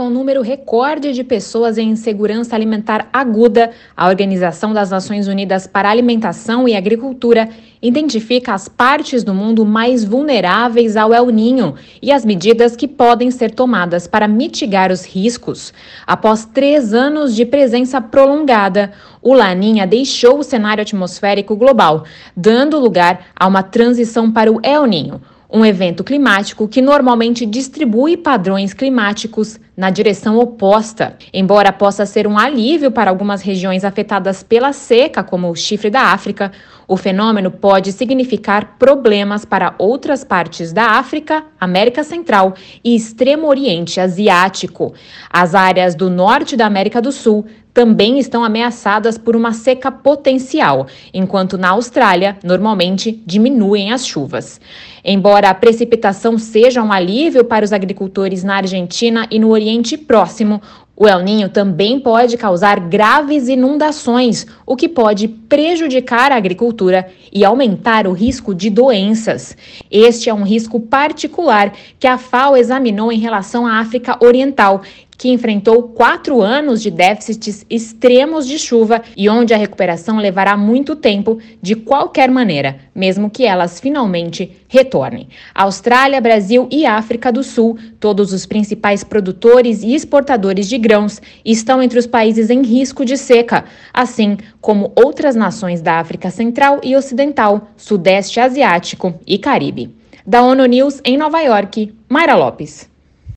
Com um número recorde de pessoas em insegurança alimentar aguda, a Organização das Nações Unidas para Alimentação e Agricultura identifica as partes do mundo mais vulneráveis ao El Ninho e as medidas que podem ser tomadas para mitigar os riscos. Após três anos de presença prolongada, o Laninha deixou o cenário atmosférico global, dando lugar a uma transição para o El Ninho um evento climático que normalmente distribui padrões climáticos na direção oposta. Embora possa ser um alívio para algumas regiões afetadas pela seca, como o chifre da África, o fenômeno pode significar problemas para outras partes da África, América Central e Extremo Oriente Asiático. As áreas do norte da América do Sul também estão ameaçadas por uma seca potencial, enquanto na Austrália, normalmente, diminuem as chuvas. Embora a precipitação seja um alívio para os agricultores na Argentina e no Oriente Próximo, o El Ninho também pode causar graves inundações, o que pode prejudicar a agricultura e aumentar o risco de doenças. Este é um risco particular que a FAO examinou em relação à África Oriental, que enfrentou quatro anos de déficits extremos de chuva e onde a recuperação levará muito tempo de qualquer maneira, mesmo que elas finalmente retornem. Austrália, Brasil e África do Sul, todos os principais produtores e exportadores de grãos, estão entre os países em risco de seca, assim como outras nações da África Central e Ocidental, Sudeste Asiático e Caribe. Da ONU News em Nova York, Mayra Lopes.